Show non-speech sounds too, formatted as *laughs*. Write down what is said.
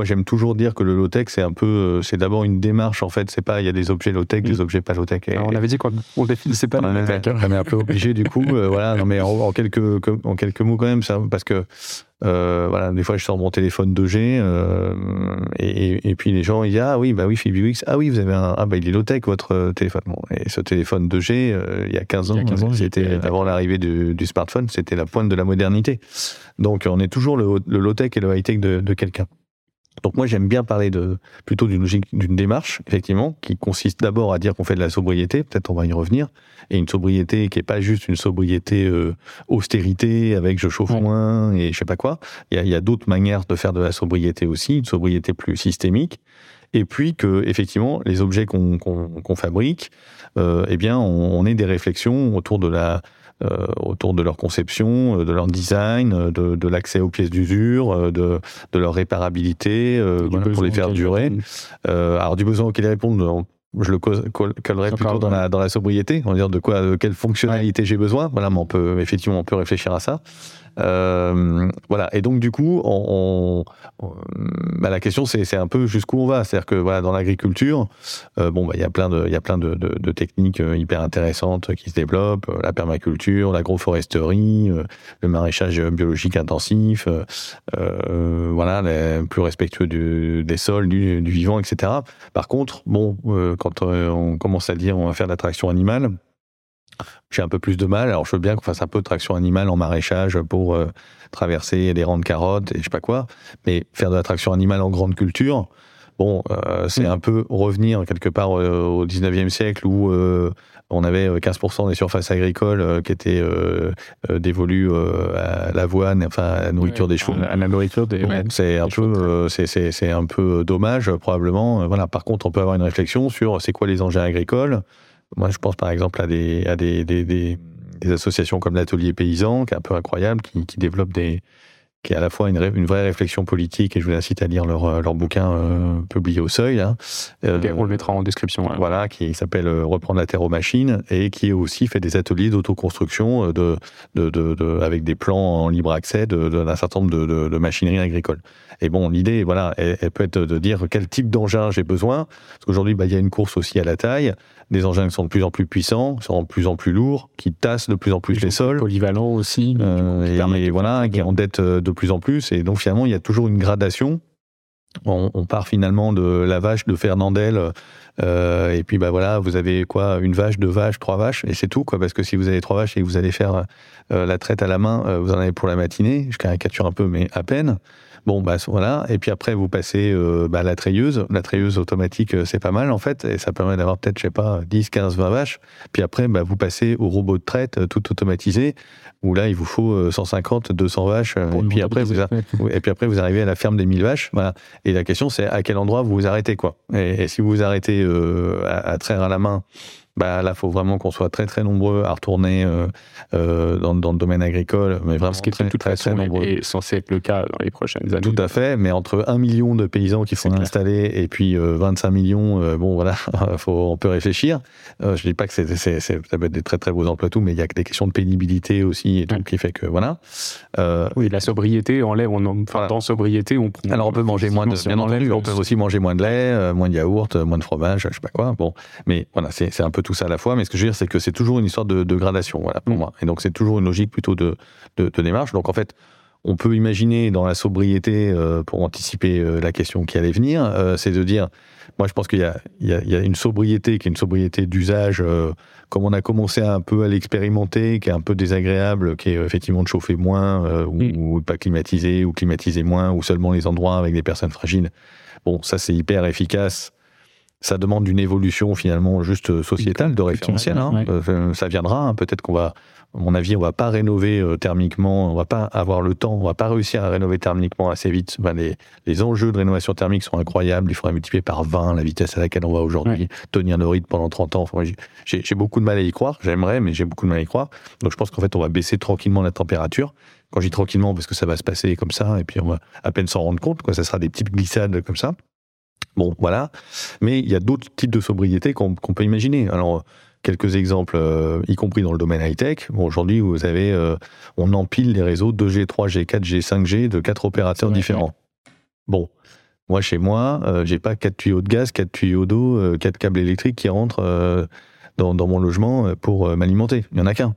moi j'aime toujours dire que le low-tech, c'est un peu, euh, c'est d'abord une démarche en fait. C'est pas, il y a des objets low-tech, des objets pas low-tech. on avait dit qu'on on définissait pas. On est, on est un peu obligé du coup. Euh, voilà, non mais en, quelques en quelques mots quand même, ça, parce que euh, voilà, des fois je sors mon téléphone 2G euh, et, et, puis les gens ils disent ah oui bah oui Philips ah oui vous avez un ah bah il est low tech votre téléphone bon, et ce téléphone 2G il y a 15 ans, c'était avant l'arrivée du, du, smartphone c'était la pointe de la modernité donc on est toujours le, le low tech et le high tech de, de quelqu'un donc moi j'aime bien parler de plutôt d'une logique, d'une démarche effectivement qui consiste d'abord à dire qu'on fait de la sobriété, peut-être on va y revenir, et une sobriété qui est pas juste une sobriété euh, austérité avec je chauffe moins et je sais pas quoi. Il y a, a d'autres manières de faire de la sobriété aussi, une sobriété plus systémique. Et puis que effectivement les objets qu'on qu'on fabrique, euh, eh bien on, on ait des réflexions autour de la euh, autour de leur conception, euh, de leur design, euh, de, de l'accès aux pièces d'usure, de, de leur réparabilité pour les faire durer. alors du besoin auquel ils répondent, je le collerai plutôt dans la, dans la sobriété, on va dire de quoi, de quelle fonctionnalité j'ai besoin. Voilà, mais on peut effectivement on peut réfléchir à ça. Euh, voilà. Et donc, du coup, on, bah, la question, c'est un peu jusqu'où on va. C'est-à-dire que voilà, dans l'agriculture, euh, bon, bah, il y a plein de, il y a plein de, de, de, techniques euh, hyper intéressantes qui se développent. La permaculture, l'agroforesterie, le maraîchage biologique intensif, voilà, les, plus respectueux du, des sols, du, du, vivant, etc. Par contre, bon, quand on commence à dire on va faire de l'attraction animale, j'ai un peu plus de mal. Alors, je veux bien qu'on fasse un peu de traction animale en maraîchage pour euh, traverser des rangs de carottes et je sais pas quoi. Mais faire de la traction animale en grande culture, bon, euh, c'est mm. un peu revenir quelque part euh, au 19e siècle où on avait 15% des surfaces agricoles qui étaient dévolues à l'avoine, enfin à la nourriture des chevaux. À la nourriture des. c'est un peu, c'est un peu dommage probablement. Voilà. Par contre, on peut avoir une réflexion sur c'est quoi les engins agricoles? Moi, je pense par exemple à des, à des, des, des, associations comme l'Atelier Paysan, qui est un peu incroyable, qui, qui développe des, qui est à la fois une, une, vraie réflexion politique, et je vous incite à lire leur, euh, leur bouquin euh, publié au Seuil. Hein. Euh, on le mettra en description. Voilà, qui s'appelle Reprendre la terre aux machines, et qui aussi fait des ateliers d'autoconstruction de, de, de, de, avec des plans en libre accès d'un certain nombre de, de, machinerie agricole. Et bon, l'idée, voilà, elle, elle, peut être de dire quel type d'engin j'ai besoin, parce qu'aujourd'hui, bah, il y a une course aussi à la taille, des engins qui sont de plus en plus puissants, qui sont de plus en plus lourds, qui tassent de plus en plus les sols. Polyvalents aussi. Euh, et, voilà, qui endettent euh, de plus en plus. Et donc finalement, il y a toujours une gradation. On, on part finalement de la vache de Fernandel euh, et puis bah voilà, vous avez quoi, une vache, deux vaches, trois vaches, et c'est tout quoi. Parce que si vous avez trois vaches et que vous allez faire euh, la traite à la main, euh, vous en avez pour la matinée. Je caricature un peu, mais à peine. Bon, bah voilà. Et puis après, vous passez bah, la treilleuse. La treilleuse automatique, c'est pas mal en fait. Et ça permet d'avoir peut-être, je sais pas, 10, 15, 20 vaches. Puis après, bah, vous passez au robot de traite tout automatisé, où là, il vous faut 150, 200 vaches. Et puis, après, vous et puis après, vous arrivez à la ferme des 1000 vaches. Voilà. Et la question, c'est à quel endroit vous vous arrêtez, quoi. Et, si vous vous arrêtez à, à traire à la main, bah là, faut vraiment qu'on soit très très nombreux à retourner euh, euh, dans, dans, le domaine agricole, mais vraiment Ce qui très, tout très, très, nombreux. Et censé être le cas dans les prochaines années. Tout à fait, mais entre 1 million de paysans qui sont installés et puis 25 euh, millions, euh, bon voilà, *laughs* faut, on peut réfléchir. Je dis pas que c'est, ça peut être des très très beaux emplois tout, mais il y a des questions de pénibilité aussi et tout qui fait que voilà. oui, la sobriété en lait, on, enfin dans sobriété, on. Alors on peut manger moins de, bien entendu, on peut aussi manger moins de lait, moins de yaourt, moins de fromage, je sais pas quoi. Bon, mais voilà, c'est, c'est un peu tout ça à la fois, mais ce que je veux dire, c'est que c'est toujours une histoire de, de gradation, voilà, pour mm. moi. Et donc, c'est toujours une logique plutôt de, de, de, démarche. Donc, en fait, on peut imaginer dans la sobriété, euh, pour anticiper euh, la question qui allait venir, euh, c'est de dire, moi, je pense qu'il y, y, y, a une sobriété qui est une sobriété d'usage, comme on a commencé un peu à l'expérimenter, qui est un peu désagréable, qui est effectivement de chauffer moins, ou, mm. ou, pas climatiser, ou climatiser moins, ou seulement les endroits avec des personnes fragiles. Bon, ça, c'est hyper efficace ça demande une évolution finalement juste sociétale de référentiel. Hein. Euh, ça viendra. Hein. Peut-être qu'on va, à mon avis, on va pas rénover euh, thermiquement. On va pas avoir le temps. On va pas réussir à rénover thermiquement assez vite. les, les, enjeux de rénovation thermique sont incroyables. Il faudrait multiplier par 20 la vitesse à laquelle on va aujourd'hui. Tenir nos rythmes pendant 30 ans. j'ai beaucoup de mal à y croire. J'aimerais, mais j'ai beaucoup de mal à y croire. Donc je pense qu'en fait, on va baisser tranquillement la température. Quand je dis tranquillement, parce que ça va se passer comme ça, et puis on va à peine s'en rendre compte. Quoi. Ça sera des petites glissades comme ça. Bon, voilà. Mais il y a d'autres types de sobriété qu'on peut imaginer. Alors, quelques exemples, euh, y compris dans le domaine high-tech. Bon, aujourd'hui, vous avez, euh, on empile les réseaux 2G, 3G, 4G, 5G de quatre opérateurs différents. Bon. Moi, chez moi, euh, j'ai pas quatre tuyaux de gaz, quatre tuyaux d'eau, euh, quatre câbles électriques qui rentrent dans, dans mon logement pour m'alimenter. Il y en a qu'un.